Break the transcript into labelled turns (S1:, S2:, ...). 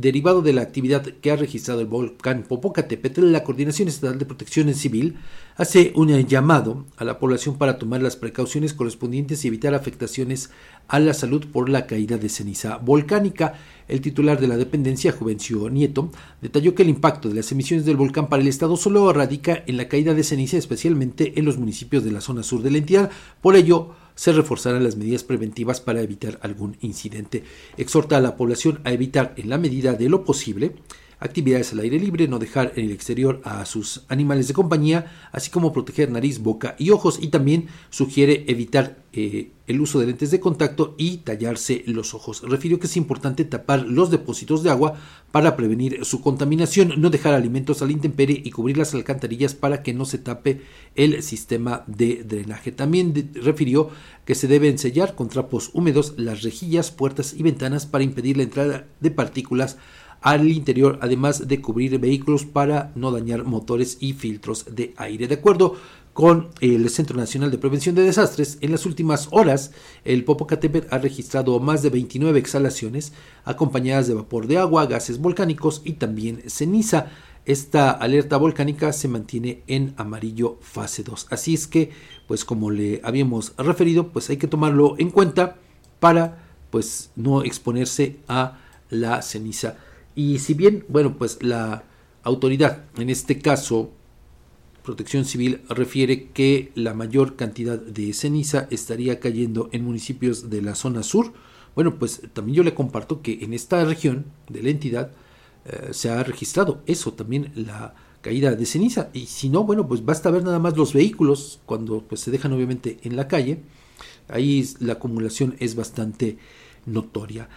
S1: derivado de la actividad que ha registrado el volcán Popocatépetl, la Coordinación Estatal de Protección Civil hace un llamado a la población para tomar las precauciones correspondientes y evitar afectaciones a la salud por la caída de ceniza volcánica. El titular de la dependencia, Juvencio Nieto, detalló que el impacto de las emisiones del volcán para el Estado solo radica en la caída de ceniza, especialmente en los municipios de la zona sur de la entidad. Por ello, se reforzarán las medidas preventivas para evitar algún incidente. Exhorta a la población a evitar, en la medida de lo posible, actividades al aire libre, no dejar en el exterior a sus animales de compañía, así como proteger nariz, boca y ojos y también sugiere evitar eh, el uso de lentes de contacto y tallarse los ojos. Refirió que es importante tapar los depósitos de agua para prevenir su contaminación, no dejar alimentos al intemperie y cubrir las alcantarillas para que no se tape el sistema de drenaje. También refirió que se deben sellar con trapos húmedos las rejillas, puertas y ventanas para impedir la entrada de partículas al interior, además de cubrir vehículos para no dañar motores y filtros de aire. De acuerdo con el Centro Nacional de Prevención de Desastres, en las últimas horas el Popocatépetl ha registrado más de 29 exhalaciones acompañadas de vapor de agua, gases volcánicos y también ceniza. Esta alerta volcánica se mantiene en amarillo fase 2. Así es que, pues como le habíamos referido, pues hay que tomarlo en cuenta para pues no exponerse a la ceniza y si bien, bueno, pues la autoridad, en este caso Protección Civil, refiere que la mayor cantidad de ceniza estaría cayendo en municipios de la zona sur, bueno, pues también yo le comparto que en esta región de la entidad eh, se ha registrado eso, también la caída de ceniza. Y si no, bueno, pues basta ver nada más los vehículos cuando pues, se dejan obviamente en la calle. Ahí la acumulación es bastante notoria.